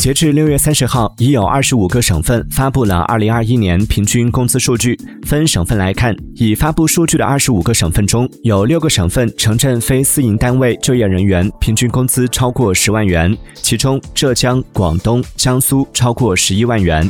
截至六月三十号已有二十五个省份发布了二零二一年平均工资数据。分省份来看已发布数据的二十五个省份中有六个省份城镇非私营单位就业人员平均工资超过十万元其中浙江广东江苏超过十一万元。